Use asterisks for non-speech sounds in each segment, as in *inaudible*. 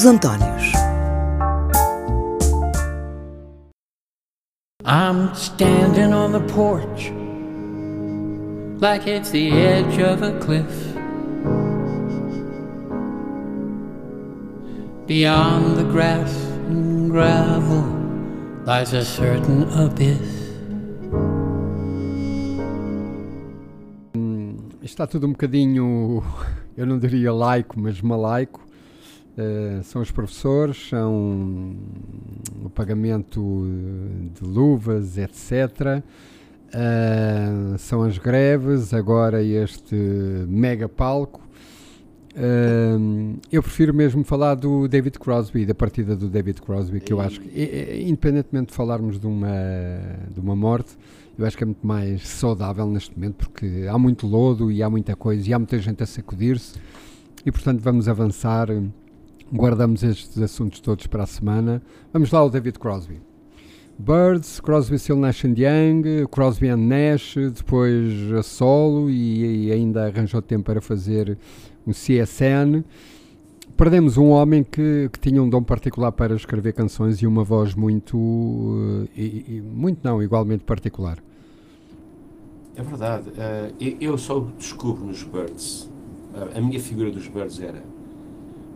Os Antónios. I'm standing on the porch like it's the edge of a cliff. Beyond the grass and gravel lies a certain abyss. Está tudo um bocadinho, eu não diria laico, mas malaico. Uh, são os professores, são o pagamento de luvas, etc. Uh, são as greves, agora este mega palco. Uh, eu prefiro mesmo falar do David Crosby, da partida do David Crosby, que eu acho que, independentemente de falarmos de uma, de uma morte, eu acho que é muito mais saudável neste momento, porque há muito lodo e há muita coisa e há muita gente a sacudir-se, e portanto vamos avançar. Guardamos estes assuntos todos para a semana. Vamos lá ao David Crosby. Birds, Crosby, Still Nash and Young, Crosby and Nash, depois a solo e, e, ainda arranjou tempo para fazer um CSN. Perdemos um homem que, que, tinha um dom particular para escrever canções e uma voz muito, uh, e, e, muito não, igualmente particular. É verdade. Uh, eu só descubro nos Birds. Uh, a minha figura dos Birds era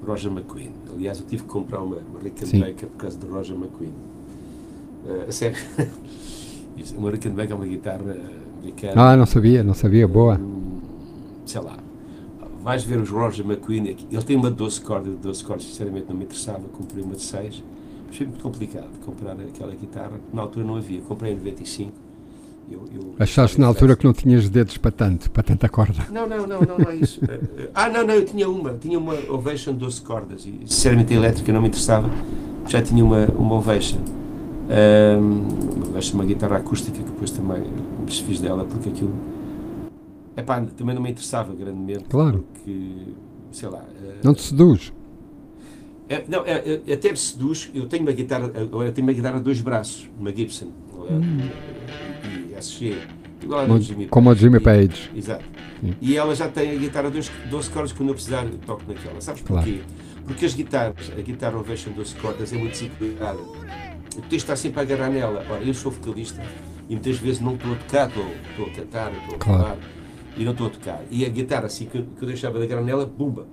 Roger McQueen. Aliás, eu tive que comprar uma, uma Rickenbacker por causa de Roger McQueen. Uh, a sério. *laughs* uma Rickenbacker é uma guitarra americana. Ah, não sabia, não sabia. Boa. Um, sei lá. Vais ver os Roger McQueen. Ele tem uma 12 cordas, de 12 cordas, sinceramente não me interessava. Comprei uma de 6. Achei muito complicado comprar aquela guitarra. Na altura não havia. Comprei em 95 eu, eu, Achaste na altura que não tinhas dedos para tanto, para tanta corda? Não, não, não, não, não é isso. Eh, *laughs* eh, ah, não, não, eu tinha uma, tinha uma Ovation 12 cordas e sinceramente a elétrica não me interessava, já tinha uma, uma Ovation. Um, uma Ovation, uma guitarra acústica que depois também me desfiz dela porque aquilo. Epá, também não me interessava grandemente. Claro. Porque, sei lá. Uh, não te seduz? É, não, é, é, até me seduz. Eu tenho uma guitarra, agora tenho uma guitarra de dois braços, uma Gibson. Hum. SG. Igual a Jimmy Como a Jimmy Page. Exato. Sim. E ela já tem a guitarra 12, 12 cordas, quando eu precisar, eu toco naquela. Sabes claro. porquê? Porque as guitarras, a guitarra Ovation 12 cordas é muito desequilibrada. O texto está sempre a agarrar nela. Ora, eu sou vocalista e muitas vezes não estou a tocar, estou, estou a cantar, estou a claro. falar e não estou a tocar. E a guitarra, assim que eu, que eu deixava de agarrar nela, bumba,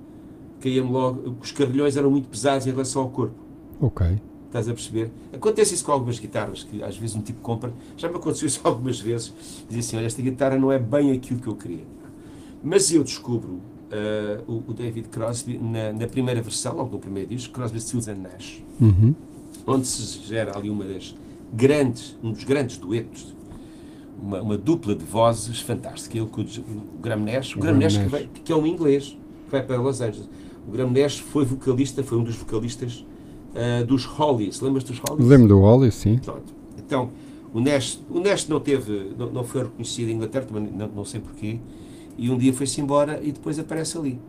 caía-me logo. Os carrilhões eram muito pesados em relação ao corpo. Ok. Estás a perceber? Acontece isso com algumas guitarras, que às vezes um tipo compra. Já me aconteceu isso *laughs* algumas vezes. Diz assim: olha, esta guitarra não é bem aquilo que eu queria. Mas eu descubro uh, o, o, David Crosby na, na, primeira versão, logo no primeiro disco, Crosby, Stills and Nash, uhum. onde se gera ali uma das grandes, um dos grandes duetos, uma, uma dupla de vozes fantástica. Ele com o, o Graham Nash, o, Graham Nash, Nash. Que, vai, que, é um inglês, que vai para Los Angeles. O Graham Nash foi vocalista, foi um dos vocalistas uh, dos Hollies. Lembras dos Hollies? Lembro do Hollies, sim. Pronto. Então, o Nash, o Nash não teve, não, não foi reconhecido em Inglaterra, também não, não sei porquê, e um dia foi-se embora e depois aparece ali,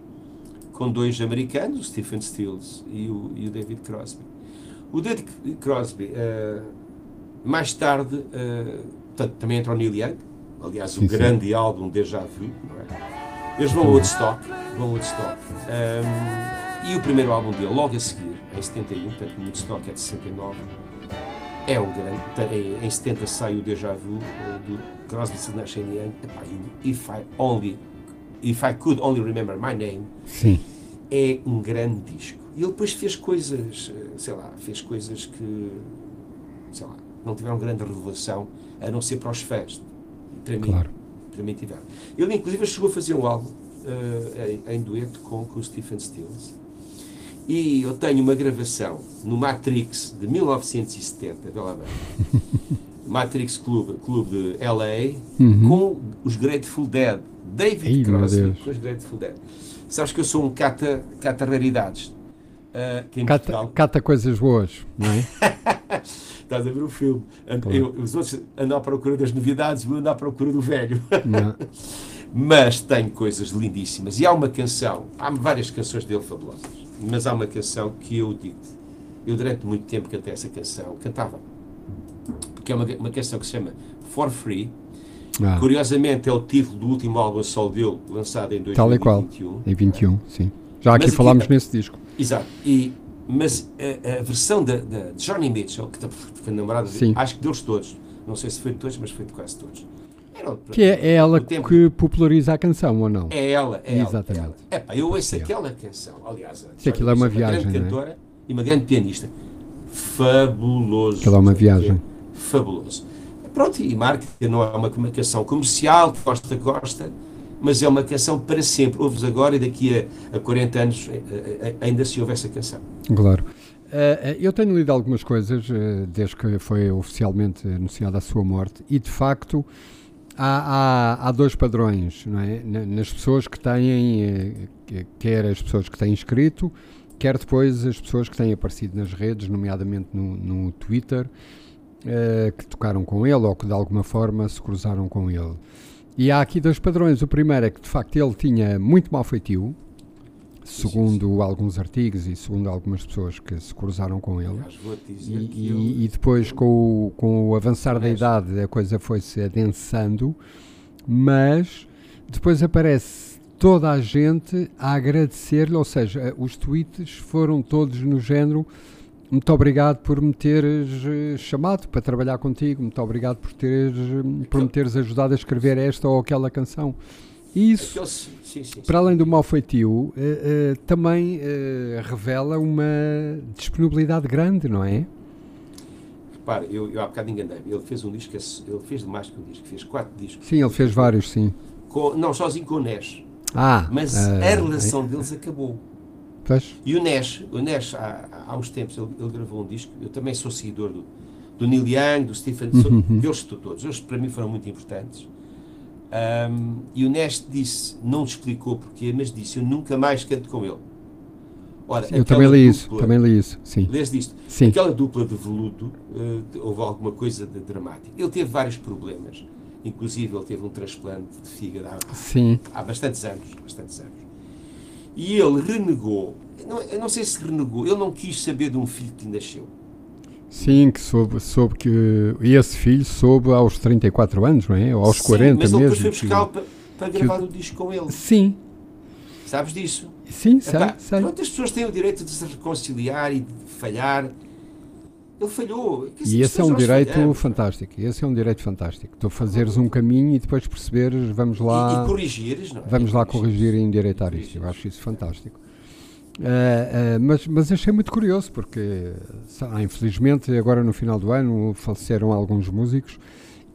com dois americanos, o Stephen Stills e o, e o David Crosby. O David Crosby, uh, mais tarde, uh, também entrou Neil Young, aliás, sim, o grande sim. álbum Deja Vu, não é? Eles vão a Woodstock, vão a Woodstock. Um, e o primeiro álbum dele, logo a seguir, em 71, portanto o Woodstock é de 69, é um grande. Em 70 sai o Deja Vu do Crosby, Stills Nash Young. If I only, If I Could Only Remember My Name, Sim. é um grande disco. E ele depois fez coisas, sei lá, fez coisas que, sei lá, não tiveram grande revelação, a não ser para os fãs. Para mim, claro. para mim tiveram. Ele inclusive chegou a fazer um álbum uh, em, em, dueto com, com o Stephen Stills e eu tenho uma gravação no Matrix de 1970, vê lá bem. *laughs* Matrix Club, Club de LA, uhum. com os Grateful Dead. David Ei, Crosby com os Grateful Dead. Sabes que eu sou um cata, cata raridades. Uh, cata, cata, coisas boas, não é? *laughs* Estás a ver o filme. Eu, os outros andam à procura das novidades, eu ando à procura do velho. *laughs* Mas tem coisas lindíssimas. E há uma canção, há várias canções dele fabulosas mas há uma canção que eu digo, eu durante muito tempo cantei essa canção, cantava, porque é uma, uma canção que se chama For Free, ah. curiosamente é o título do último álbum solo dele, lançado em 2021. Tal e qual, em 21, sim. Já aqui mas falámos aqui, nesse disco. Exato, e, Mas a, a versão da, da de Johnny Mitchell, que foi namorada dele, acho que deles todos, não sei se foi de todos, mas foi de quase todos. Era, que é, é ela que populariza a canção, ou não? É ela, é Exatamente. ela. Epá, eu ouço aquela canção, aliás. Se aquilo é uma viagem. Uma grande é? cantora e uma grande pianista. Fabuloso. Aquilo é uma viagem. Fabuloso. Pronto, e marca, não é uma canção comercial, gosta, gosta, mas é uma canção para sempre. Ouves agora e daqui a, a 40 anos eh, eh, ainda se ouve essa canção. Claro. Uh, eu tenho lido algumas coisas uh, desde que foi oficialmente anunciada a sua morte e de facto há, há, há dois padrões é? nas pessoas que têm, uh, quer as pessoas que têm escrito, quer depois as pessoas que têm aparecido nas redes, nomeadamente no, no Twitter, que tocaram com ele ou que de alguma forma se cruzaram com ele. E há aqui dois padrões. O primeiro é que de facto ele tinha muito mau feitio, segundo alguns artigos e segundo algumas pessoas que se cruzaram com ele. E, e, e, depois, com o, com o avançar da idade, a coisa foi-se adensando, mas depois aparece toda a gente a agradecer-lhe, ou seja, os tweets foram todos no género. Muito obrigado por me teres eh, chamado para trabalhar contigo. Muito obrigado por, teres, por me teres ajudado a escrever esta ou aquela canção. Isso, sim, sim, para além do mau feitio, uh, uh, também uh, revela uma disponibilidade grande, não é? Repare, eu, eu há bocado enganei-me. Ele fez um disco, ele fez mais que um disco, fez quatro discos. Sim, ele fez vários, sim. Com, não, sozinho com o Nash. Ah, Mas a relação deles acabou. Pois? E o Nash, o Nash há, há uns tempos, ele, ele, gravou um disco. Eu também sou seguidor do, do Neil Young, do Stephen, uhum. deles todos. Eles para mim foram muito importantes. Um, e o Neste disse, não explicou porquê, mas disse: Eu nunca mais canto com ele. Ora, eu também li isso, também li isso. Sim. Lês disto? Sim. Aquela dupla de veludo, uh, houve alguma coisa de dramática. Ele teve vários problemas, inclusive ele teve um transplante de fígado há, Sim. há bastantes anos, bastantes anos. E ele renegou, não, eu não sei se renegou, ele não quis saber de um filho que nasceu. Sim, que soube, soube que esse filho soube aos 34 anos, não é? Ou aos Sim, 40 mas mesmo. Mas ele foi buscar para, para gravar que... o disco com ele. Sim. Sabes disso? Sim, sei, Epá, sei. Pronto, as pessoas têm o direito de se reconciliar e de falhar. Ele falhou. E esse é um direito fantástico. Esse é um direito fantástico. Tu fazeres um caminho e depois perceberes, vamos lá. E, e corrigires, não é? Vamos lá corrigir e endireitar isto. Eu acho isso fantástico. Uh, uh, mas, mas achei muito curioso porque, ah, infelizmente, agora no final do ano faleceram alguns músicos.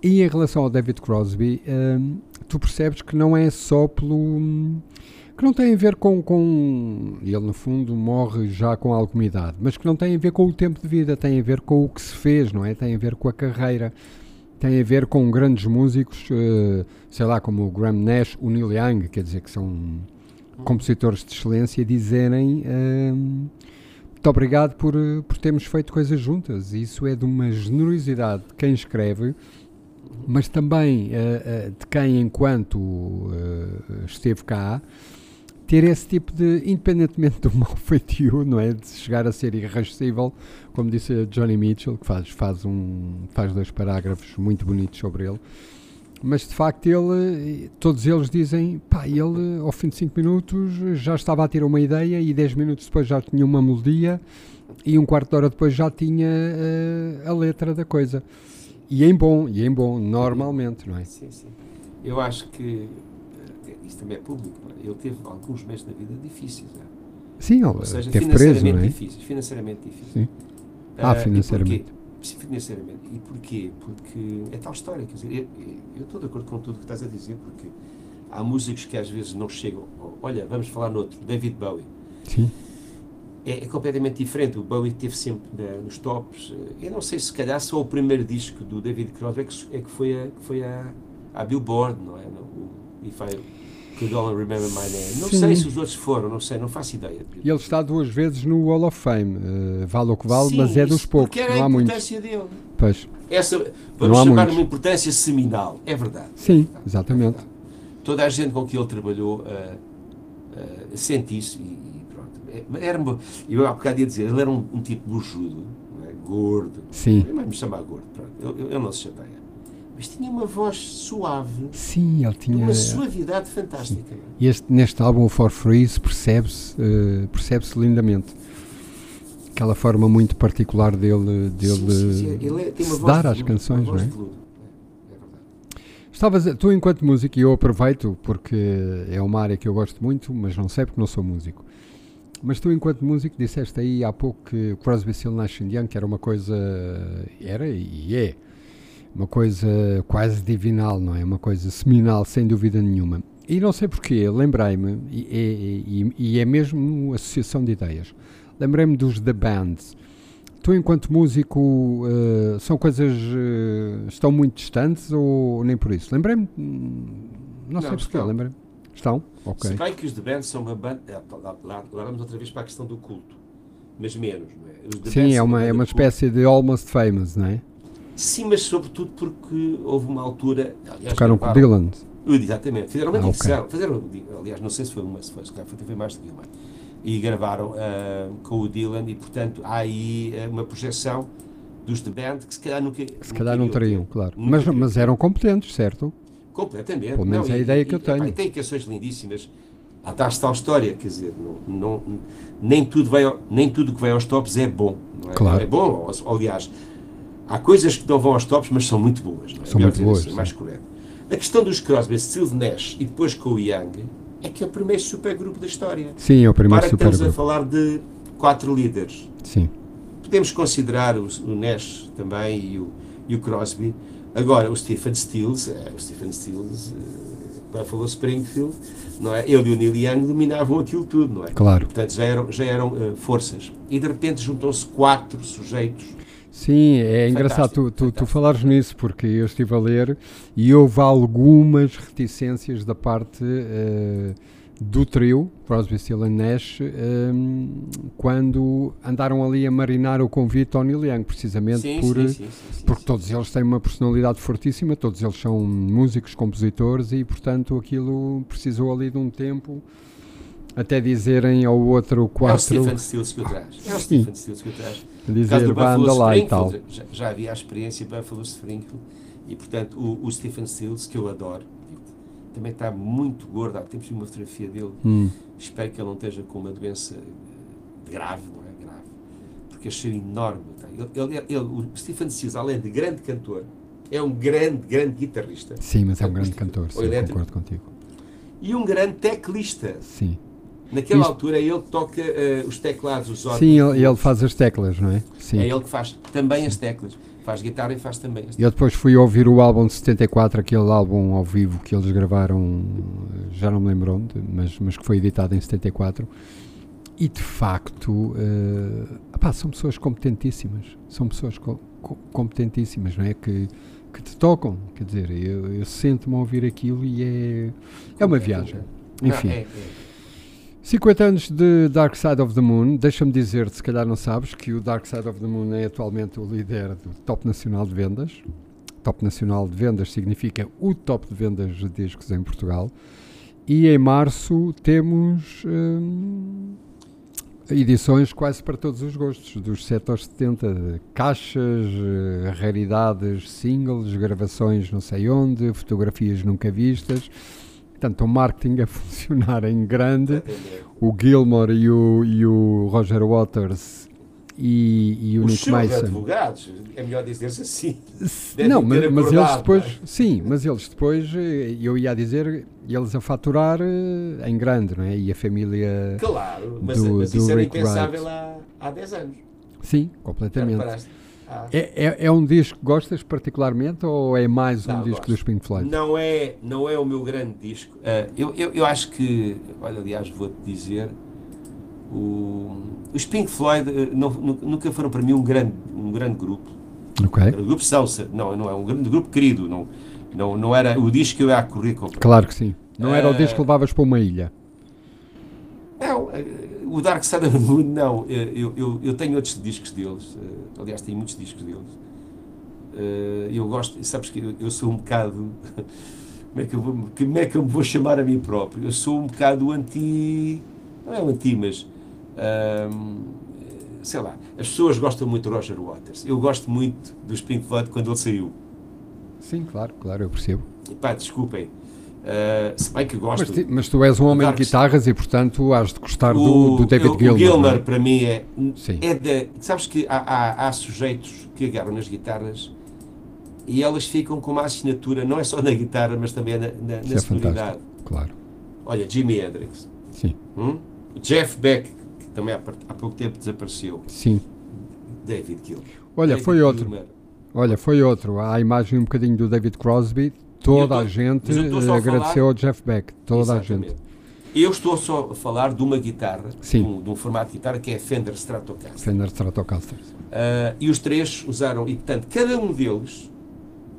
E em relação ao David Crosby, uh, tu percebes que não é só pelo. que não tem a ver com, com. Ele, no fundo, morre já com alguma idade, mas que não tem a ver com o tempo de vida, tem a ver com o que se fez, não é? Tem a ver com a carreira, tem a ver com grandes músicos, sei lá, como o Graham Nash, o Neil Young, quer dizer, que são compositores de excelência dizerem hum, muito obrigado por, por termos feito coisas juntas. Isso é de uma generosidade de quem escreve, mas também uh, uh, de quem, enquanto uh, esteve cá, ter esse tipo de, independentemente do *laughs* mau feitio, não é? De chegar a ser irrascível, como disse Johnny Mitchell, que faz, faz, um, faz dois parágrafos muito bonitos sobre ele mas de facto ele, todos eles dizem, pá, ele ao fim de 5 minutos já estava a ter uma ideia e 10 minutos depois já tinha uma melodia e um quarto de hora depois já tinha uh, a letra da coisa. E em bom, e em bom, normalmente, não é? Sim, sim. Eu acho que eh, isso também é público, é? ele teve alguns meses da vida difíceis. É? Sim, Ou seja, teve financeiramente preso, não é? difíceis, financeiramente difíceis. Sim. Ah, uh, financeiramente financeiramente. E porquê? Porque é tal história, quer dizer, eu, estou de acordo com tudo o que estás a dizer, porque há músicos que às vezes não chegam. Olha, vamos falar noutro, David Bowie. Sim. É, é completamente diferente. O Bowie teve sempre né, nos tops. Eu não sei se calhar só o primeiro disco do David Crosby é que, é que foi, a, que foi a, a Billboard, não é? O If Could All Remember My Name. Não Sim. sei se os outros foram, não sei, não faço ideia. E ele está duas vezes no Hall of Fame, uh, vale o que vale, Sim, mas é dos poucos, não há importância dele. Pois. Essa, vamos chamar uma importância seminal, é verdade. Sim, é verdade, exatamente. É Toda a gente com que ele trabalhou uh, uh, sente isso e, e pronto. É, era, eu há bocado ia dizer, ele era um, um tipo bujudo, é? gordo. Sim. Me chamar gordo, pronto. Ele, ele não se chateia mas tinha uma voz suave. Sim, ele tinha. Uma suavidade fantástica. E este, neste álbum, o For Freeze, percebe-se uh, percebe lindamente. aquela forma muito particular dele, dele Sim, sim, sim. Ele é- tem uma se voz dar às canções, não é? É, é. Estavas, tu enquanto músico, e eu aproveito porque é uma área que eu gosto muito, mas não sei porque não sou músico. Mas tu enquanto músico disseste aí há pouco que Crosby, Still Nash and Young que era uma coisa, era e é, uma coisa quase divinal, não é? Uma coisa seminal, sem dúvida nenhuma. E não sei porquê, lembrei-me, e, e- e- é mesmo associação de ideias, lembrei-me dos The Bands. Tu, enquanto músico, eh, são coisas. eh, estão muito distantes ou nem por isso? Lembrei-me. hum, Não, sei Não, porquê, estão. lembrei-me. Estão? Ok. Se bem que os The Band são uma banda. é, Lá, vamos outra vez para a questão do culto. Mas menos, não é? Sim, é uma, é uma culto. espécie de almost famous, não é? Sim, mas sobretudo porque houve uma altura. Aliás, Tocaram com Dylan. Uh, Exatamente. Fizeram uma Ah, ok. divisão. Fizeram, aliás, não sei se foi uma, se foi, se calhar foi, foi mais do que uma. E gravaram ah, com o Dylan e, portanto, há aí ah, uma projeção dos The Band que se calhar nunca. Se calhar não teriam, claro. Nunca Mas, teriam. mas eram competentes, certo? Completamente. Pelo menos Não, é a ideia e- que eu tenho. e tem canções lindíssimas. A tal história, quer dizer, não, não- nem, tudo vai nem tudo que vai aos tops é bom. Não é? Claro. É bom, aliás, há coisas que não vão aos tops, mas são muito boas. Não é? São muito boas, assim, sim. mais correto. A questão dos Crosby, Stills Nash e depois com o Young é que é o primeiro supergrupo da história. Sim, é o primeiro Para que estamos a supergrupo. falar de quatro líderes. Sim. Podemos considerar o, o Nash também e o, e o Crosby. Agora, o Stephen Stills, eh, o Stephen Stills, eh, Buffalo Springfield, não é? ele e o Neil Young dominavam aquilo tudo, não é? Claro. Portanto, já eram, já eram eh, forças. E de repente juntam-se quatro sujeitos. Sim, é engraçado tu, tu, tu falares nisso, porque eu estive a ler e houve algumas reticências da parte eh, do trio, Crosby, Still and Nash, ehm, quando andaram ali a marinar o convite ao Neil Young, precisamente Sim, por, sim, sim, porque todos eles têm uma personalidade fortíssima, todos eles são músicos, compositores e, portanto, aquilo precisou ali de um tempo até dizerem ao outro É o quatro, Stephen Stills que o traz. É o. Stephen Stills que o traz. Dizer vá, lá e tal. Já, já havia a experiência Buffalo Springfield e, portanto, o, o Stephen Stills, que eu adoro, também está muito gordo. Há tempos uma fotografia dele. Hum, Espero que ele não esteja com uma doença grave, não é? Grave. Porque achei enorme. tá? Ele, ele- ele- o Stephen Stills, além de grande cantor, é um grande, grande guitarrista sim, mas é um grande cantor, sim, concordo contigo. e um grande teclista. Sim. Naquela Isto- altura, é ele que toca eh, os teclados, os órgãos. Sim, ele, ele faz as teclas, não é? Sim. É ele que faz também as teclas. Faz guitarra e faz também as teclas. Eu depois fui ouvir o álbum de 74, aquele álbum ao vivo que eles gravaram, já não me lembro onde, mas, mas que foi editado em 74. E de facto, eh, epá, são pessoas competentíssimas. São pessoas co- co- competentíssimas, não é? Que, que te tocam. Quer dizer, eu, eu sinto-me a ouvir aquilo e é, é uma viagem. Enfim. Não, é, é. 50 anos de Dark Side of the Moon, deixa-me dizer, se calhar não sabes, que o Dark Side of the Moon é atualmente o líder do top nacional de vendas. Top nacional de vendas significa o top de vendas de discos em Portugal. E em março temos hum, edições quase para todos os gostos, dos 7 aos 70, de caixas, eh, raridades, singles, gravações não sei onde, fotografias nunca vistas. Portanto, o marketing a *laughs* funcionar em grande o Gilmore e o, e o Roger Waters e, e o Os Nick seus Mason. advogados, é melhor dizer-se assim. Não, mas, mas eles depois, não é? sim, mas eles depois, eh, eu ia dizer, eles a faturar eh, em grande, não é? E a família, Claro, mas, Do- mas do isso era Rick impensável Wright. há, há 10 anos. sim, completamente. Ah. É, é, é um disco que gostas particularmente ou é mais um Não, disco gosto. dos Pink Floyd? Não é, não é o meu grande disco. Ah, eu, eu, eu acho que, olha, aliás, vou-te dizer, o, os Pink Floyd eh, não- nu- nunca foram para mim um grande, um grande grupo. Ok, Era um grupo são, não, não é um grande grupo querido. Não, não, não era o disco que eu ia a correr comprar. claro que sim. Não era o Eh, disco que levavas para uma ilha. Não, o Dark Side of the Moon, não. Eh, Eu, eu, eu tenho outros discos deles. eh, Aliás, tenho muitos discos deles. Eh, Eu gosto, sabes que eu, sou um bocado. *laughs* Como é, que eu vou, como é que eu me vou chamar a mim próprio? Eu sou um bocado anti. Não é um anti, mas. sei lá. As pessoas gostam muito de Roger Waters. Eu gosto muito dos Pink Floyd quando ele saiu. Sim, claro, claro, eu percebo. E pá, desculpem. Uh, se bem que gosto. Mas, mas, tu és um homem de guitarras e, portanto, has de gostar o, do, do, David eu, Gilmour. O Gilmour, é? para mim, é. Sim. é de, sabes que há, há, há, sujeitos que agarram nas guitarras e elas ficam com uma assinatura, não é só na guitarra, mas também na, na, na é sonoridade. Claro. Olha, Jimi Hendrix. Sim. Hum? Jeff Beck, que também há, há, pouco tempo desapareceu. Sim. David Gilmour. Olha, David foi outro. Gilmour. Olha, foi outro. Há a imagem um bocadinho do David Crosby Toda tô, a gente agradeceu ao Jeff Beck. Toda Exatamente. a gente. Eu estou só a falar de uma guitarra, de um, de um, formato de guitarra que é a Fender Stratocaster. Fender Stratocaster. Uh, e os três usaram, e portanto, cada um deles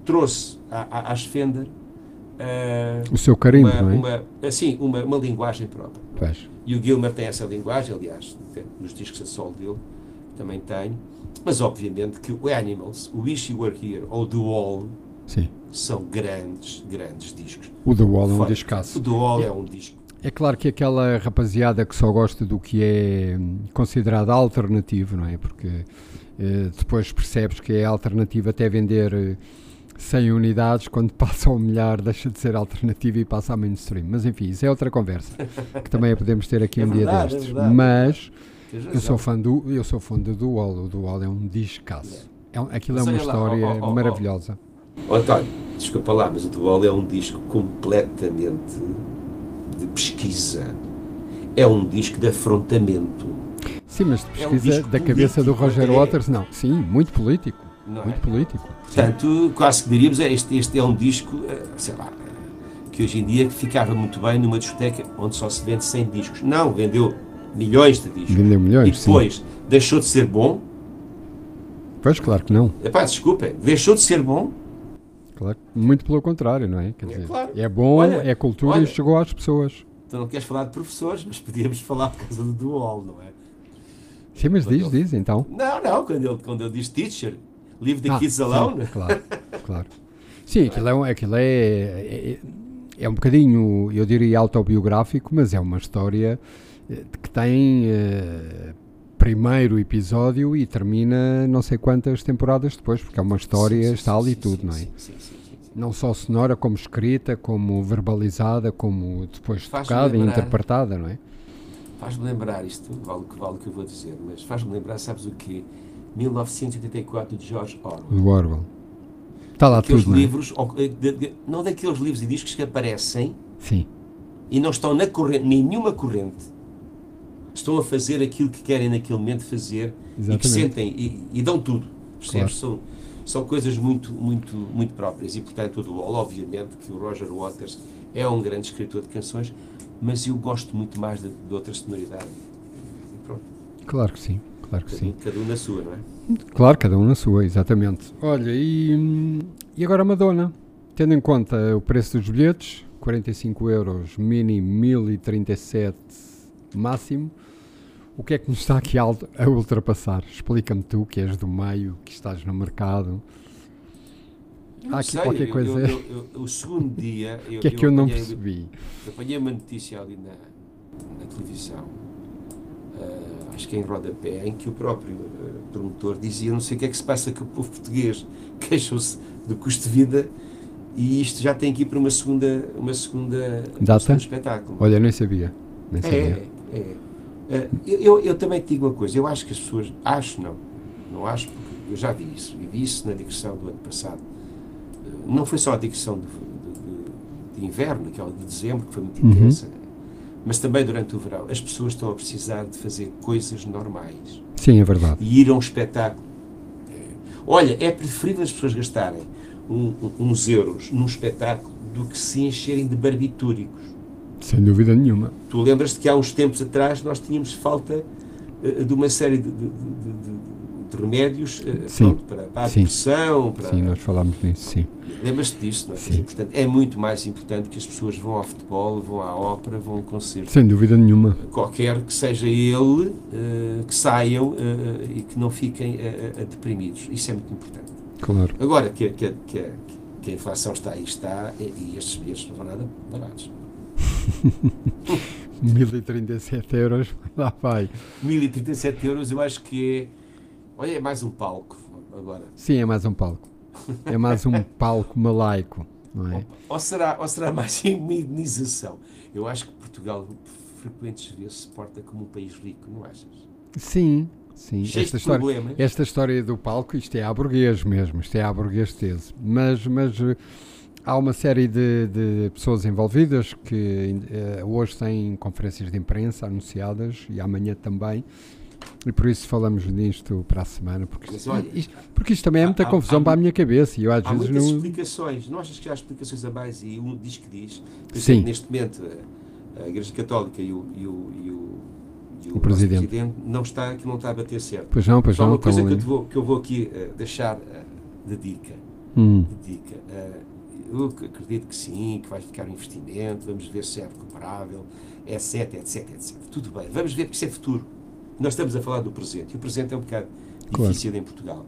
trouxe à, às Fender uh, o seu carinho, uma, não é? Uma, assim, uma, uma linguagem própria. Pois. E o Gilmer tem essa linguagem, aliás, nos discos a solo dele também tem. Mas obviamente que o Animals, o Wish You Were Here ou The Wall Sim. São grandes, grandes discos. O The Wall é um discaço. O The Wall é, é um disco. É claro que aquela rapaziada que só gosta do que é hum, considerado alternativo, não é? Porque eh, depois percebes que é alternativo até vender eh, 100 unidades, quando *laughs* passa ao milhar deixa de ser alternativo e passa a mainstream. Mas enfim, isso é outra conversa que também podemos ter aqui *laughs* é um verdade, dia destes. É Mas eu sou fã do eu sou fã do Dual, o Dual é um discaço. É, aquilo é uma história lá, oh, oh, oh, maravilhosa. Oh, António, desculpa lá, mas o Dual é um disco completamente de pesquisa. É um disco de afrontamento. Sim, mas de pesquisa é um da cabeça do Roger é. Waters, não. Sim, muito político. Não muito é? político. Portanto, quase que diríamos, é, este, este é um disco, eh, sei lá, que hoje em dia ficava muito bem numa discoteca onde só se vende 100 discos. Não, vendeu milhões de discos. Vendeu milhões, E depois sim. deixou de ser bom. Pois, claro que não. Epá, desculpem, deixou de ser bom Claro, muito pelo contrário, não é? Quer é dizer, claro. é bom, olha, é cultura olha, e chegou às pessoas. Tu não queres falar de professores, mas podíamos falar por causa do dual, não é? Sim, mas quando diz, diz então. Não, não, quando ele, quando ele diz teacher, leave the ah, kids alone. Sim, claro, claro. Sim, aquilo, é, aquilo é, é, é um bocadinho, eu diria, autobiográfico, mas é uma história eh, que tem uh, primeiro episódio e termina não sei quantas temporadas depois, porque é uma história, sim, sim, está ali sim, tudo, não é? Não só sonora, como escrita, como verbalizada, como depois tocada e interpretada, não é? Faz-me lembrar, isto vale o que vale o que eu vou dizer, mas faz-me lembrar, sabes o quê? 1984 de George Orwell. Do Orwell. Está lá Aqueles tudo, livros, não, é? de, de, não daqueles livros e discos que aparecem Sim. e não estão na corrente, nenhuma corrente estão a fazer aquilo que querem naquele momento fazer Exatamente. e que sentem e, e dão tudo. Percebes? Claro. São, são coisas muito, muito, muito próprias. E, portanto, o obviamente, que o Roger Waters é um grande escritor de canções, mas eu gosto muito mais de, de outra sonoridade. E pronto. Claro que sim, claro que cada, sim. Cada um na sua, não é? Claro, cada um na sua, exatamente. Olha, e, e agora a Madonna? Tendo em conta o preço dos bilhetes, 45 euros mini, 1037 máximo, o que é que nos está aqui a, ultrapassar? Explica-me tu, que és do meio, que estás no mercado. Não Há aqui sei, qualquer coisa. Eu, eu, eu, o segundo dia. *laughs* O que é que eu, não percebi? Apanhei uma notícia ali na, na televisão, uh, acho que é em rodapé, em que o próprio uh, promotor dizia: não sei o que é que se passa que o povo português *laughs* queixou-se do custo de vida e isto já tem aqui para uma segunda, uma segunda data um espetáculo. Olha, nem sabia. Nem sabia. É, é. Eh, eu, eu, também te digo uma coisa, eu acho que as pessoas, acho não, não acho, porque eu já vi isso, e vi isso na digressão do ano passado. Eh, não foi só a digressão de, de, de inverno, aquela de dezembro, que foi muito uhum. intensa, mas também durante o verão. As pessoas estão a precisar de fazer coisas normais. Sim, é verdade. E ir a um espetáculo. Eh, olha, é preferível as pessoas gastarem um, uns euros num espetáculo do que se encherem de barbitúricos. Sem dúvida nenhuma. Tu lembras-te que há uns tempos atrás nós tínhamos falta uh, de uma série de, de, de, de remédios uh, pronto, para, para, a depressão. Para... Sim, nós falámos disso, sim. Lembras-te disso, não é? Sim. Portanto, é muito mais importante que as pessoas vão ao futebol, vão à ópera, vão a um concerto. Sem dúvida nenhuma. Qualquer que seja ele, uh, que saiam e que não fiquem deprimidos. Isso é muito importante. Claro. Agora, que, que, que, que a inflação está aí, está, e estes bilhetes não vão nada baratos. *laughs* 1037 euros, *laughs* lá vai. 1037 euros, eu acho que é. Olha, é mais um palco agora. Sim, é mais um palco. É mais um *laughs* palco malaico. não é? Ou será, ou será mais uma indenização? Eu acho que Portugal frequentes vezes se porta como um país rico, não achas? Sim, sim. Cheio Esta história, problemas. esta história do palco, isto é a burguês mesmo, isto é a burguês tese. Mas, mas há uma série de, de pessoas envolvidas que eh, hoje têm conferências de imprensa anunciadas e amanhã também. E por isso falamos nisto para a semana, porque, Mas isto, olha, isto- porque isto também é muita há- confusão há para a minha cabeça e eu às Há vezes muitas não. explicações. Não achas que há explicações a mais? E um diz que diz. Por Sim. exemplo, neste momento, a, a Igreja Católica e o, e o, e o, e O presidente. nosso não está, que não está a bater certo. Pois não, pois Só não. uma coisa que eu, vou, que eu vou aqui eh, deixar eh, de dica. Hum, de dica. Eh, eu acredito que sim, que vai ficar um investimento, vamos ver se é recuperável, etc, etc, etc. Tudo bem, vamos ver, porque isso é futuro. Nós estamos a falar do presente, e o presente é um bocado Claro. difícil em Portugal.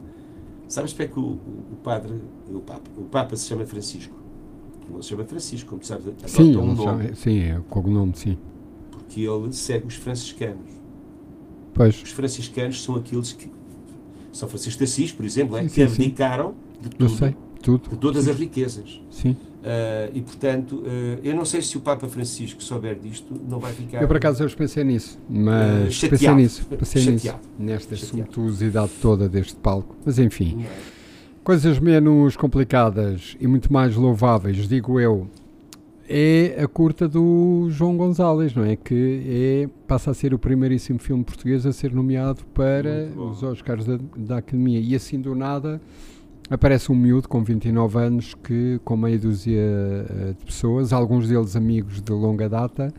Sabes porque é que o, o, padre, o Papa, o Papa se chama Francisco? Ele não se chama Francisco, como tu sabes, adota sim, um ele nome, sim, é o cognome, sim. porque ele segue os franciscanos. Pois, Os franciscanos são aqueles que, São Francisco de Assis, por exemplo, é, Sim, que sim, sim. abdicaram de eu tudo, sei, tudo. de todas as riquezas. Sim. Ah, e portanto, ah, eu não sei se o Papa Francisco souber disto, não vai ficar. Eu por acaso hoje pensei nisso, mas Eh, chateado. pensei nisso, pensei nisso, Chateado. nesta Chateado. suntuosidade toda deste palco. Mas enfim, é? coisas menos complicadas e muito mais louváveis, digo eu, é a curta do João Gonzalez, não é? Que é, passa a ser o primeiríssimo filme português a ser nomeado para os Oscars da, da Academia. E assim do nada aparece um miúdo com 29 anos que, com meia dúzia eh, de pessoas, alguns deles amigos de longa data,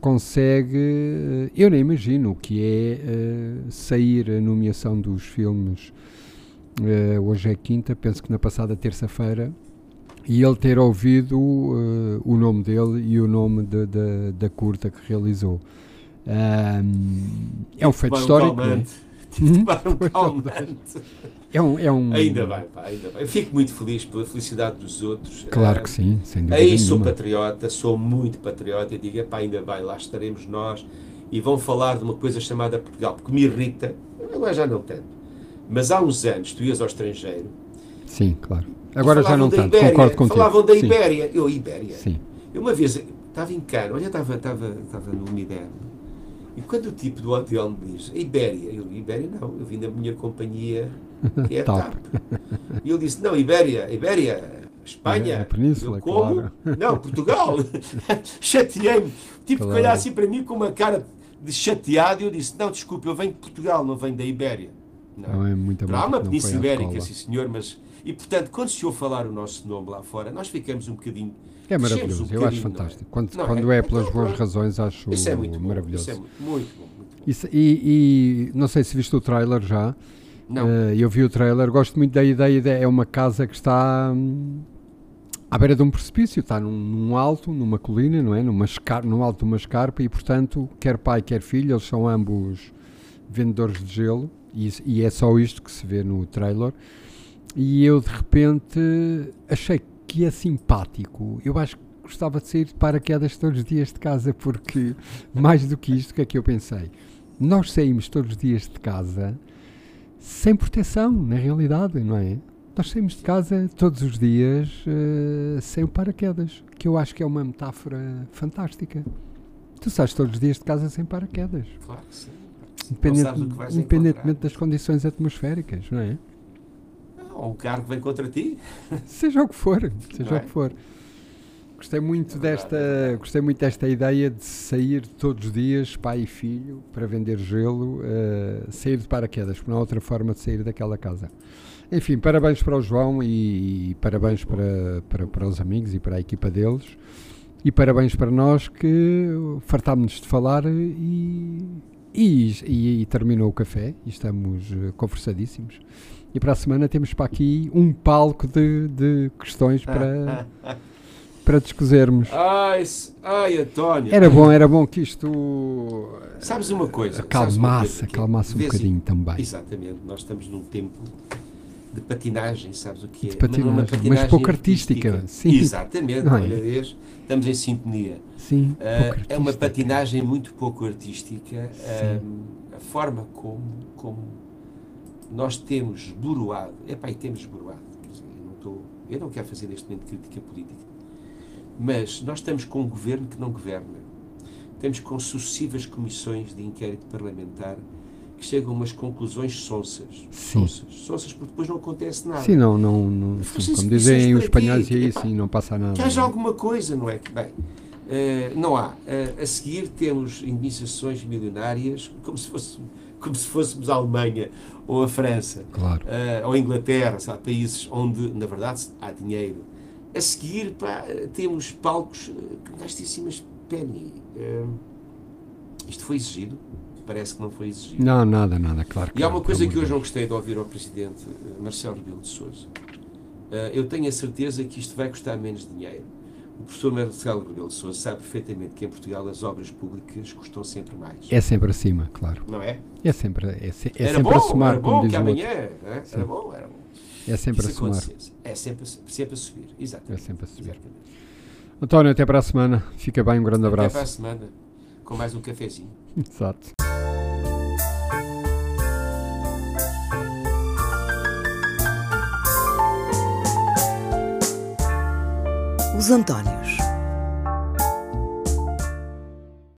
consegue. eh, Eu nem imagino o que é eh, sair a nomeação dos filmes. hoje é quinta, penso que na passada terça-feira, e ele ter ouvido eh, o nome dele e o nome de- de- da curta que realizou. Ahm, é um feito histórico. é? calmante. Tive *laughs* de tomar um Pois, calmante. É um, é um- Ainda bem, pá, ainda bem. Eu fico muito feliz pela felicidade dos outros. Claro Ah, que sim, sem dúvida Aí sou nenhuma. patriota, sou muito patriota e digo, epá, ainda bem, lá estaremos nós e vão falar de uma coisa chamada Portugal, porque me irrita, agora já não tanto, mas há uns anos tu ias ao estrangeiro Sim, claro. Agora já não tanto, Ibéria, concordo contigo. Falavam da Sim, Ibéria, eu, Ibéria. Sim, Eu uma vez estava em Cano, olha, estava, estava, estava no Midem, e quando o tipo do hotel me diz, Ibéria, eu Ibéria não, eu vim da minha companhia, que é a. *laughs* TAP. E ele disse, não, Ibéria, Ibéria, Espanha. É, a Península, eu, como? claro. Não, Portugal. *laughs* *laughs* Chateei-me. Tipo Claro. que olhar assim para mim com uma cara de chateado e eu disse, não, desculpe, eu venho de Portugal, não venho da Ibéria. Não. não é muito há uma Península Ibérica, sim senhor, mas... E portanto, quando se ouve falar o nosso nome lá fora, nós ficamos um bocadinho... É maravilhoso, um eu acho é? fantástico. Quando, Não, quando é- é pelas é- boas é- razões, acho Isso é muito bom. maravilhoso. Isso é muito, muito bom, muito bom. Isso- e, e não sei se viste o trailer já. Não, Eh, eu vi o trailer, gosto muito da ideia. de- é uma casa que está hum, à beira de um precipício, está num, num alto, numa colina, não é? Numa escar, num alto de uma escarpa e, portanto, quer pai, quer filho, eles são ambos vendedores de gelo e, e é só isto que se vê no trailer. E eu, de repente, achei que é simpático. Eu acho que gostava de sair de paraquedas todos os dias de casa, porque, *laughs* mais do que isto, o que é que eu pensei? Nós saímos todos os dias de casa sem proteção, na realidade, não é? Nós saímos de casa todos os dias eh, sem o paraquedas, que eu acho que é uma metáfora fantástica. Tu sais todos os dias de casa sem paraquedas, claro que sim. independente- que independentemente encontrar. das condições atmosféricas, não é? Ou carro que vem contra ti. Seja o que for, seja Não o é? que for. Gostei muito É desta, é gostei muito desta ideia de sair todos os dias, pai e filho, para vender gelo, eh, sair de paraquedas, porque não há outra forma de sair daquela casa. Enfim, parabéns para o João e, e parabéns para, para, para os amigos e para a equipa deles. E parabéns para nós que fartámos-nos de falar e, e, e- e terminou o café e estamos eh, conversadíssimos. E para a semana temos para aqui um palco de, de questões *laughs* para, para discutirmos. Ai, ai, António. Era bom, era bom que isto Sabes uma coisa? acalmasse, acalmasse um bocadinho também. Exatamente, nós estamos num tempo de patinagem, sabes o que é? De Mas numa patinagem, mas pouco artística, sim. Exatamente, é? olha, vês, estamos em sintonia. Sim, pouco é uma artística. patinagem muito pouco artística. Sim. ah, a forma como, como nós temos esboroado, epá, e temos esboroado, eu não estou Eu não quero fazer neste momento crítica política. Mas nós estamos com um governo que não governa. Estamos com sucessivas comissões de inquérito parlamentar que chegam a umas conclusões sonsas. Sonsas, sonsas porque depois não acontece nada. Sim, não, não, não sim, como dizem é os espanhóis, e para quê? aí sim, não passa nada. Que haja alguma coisa, não é? Que, Bem, eh, não há. Eh, a seguir temos indenizações milionárias, como se, fosse, como se fôssemos a Alemanha ou a França. Claro. eh, ou a Inglaterra, sabe, países onde, na verdade, há dinheiro. A seguir, pá, eh, temos palcos uh, gastíssimas penny. Eh, isto foi exigido? Parece que não foi exigido. Não, nada, nada, claro E há uma coisa que hoje de não gostei de ouvir ao Presidente eh, Marcelo Rebelo de Sousa. Eh, eu tenho a certeza que isto vai custar menos dinheiro. O professor Marcelo Rebelo de Sousa sabe perfeitamente que em Portugal as obras públicas custam sempre mais. É sempre acima, claro. Não é? É sempre, é, é sempre bom, a somar, era como bom diz que amanhã. Sim. Era bom, era bom. É sempre a Isso somar. acontecesse. É sempre, a- sempre a subir. Exatamente. É sempre a subir. Exatamente. António, até para a semana. Fica bem, um grande Até abraço. para a semana, com mais um cafezinho. *laughs* Exato. Os Antónios.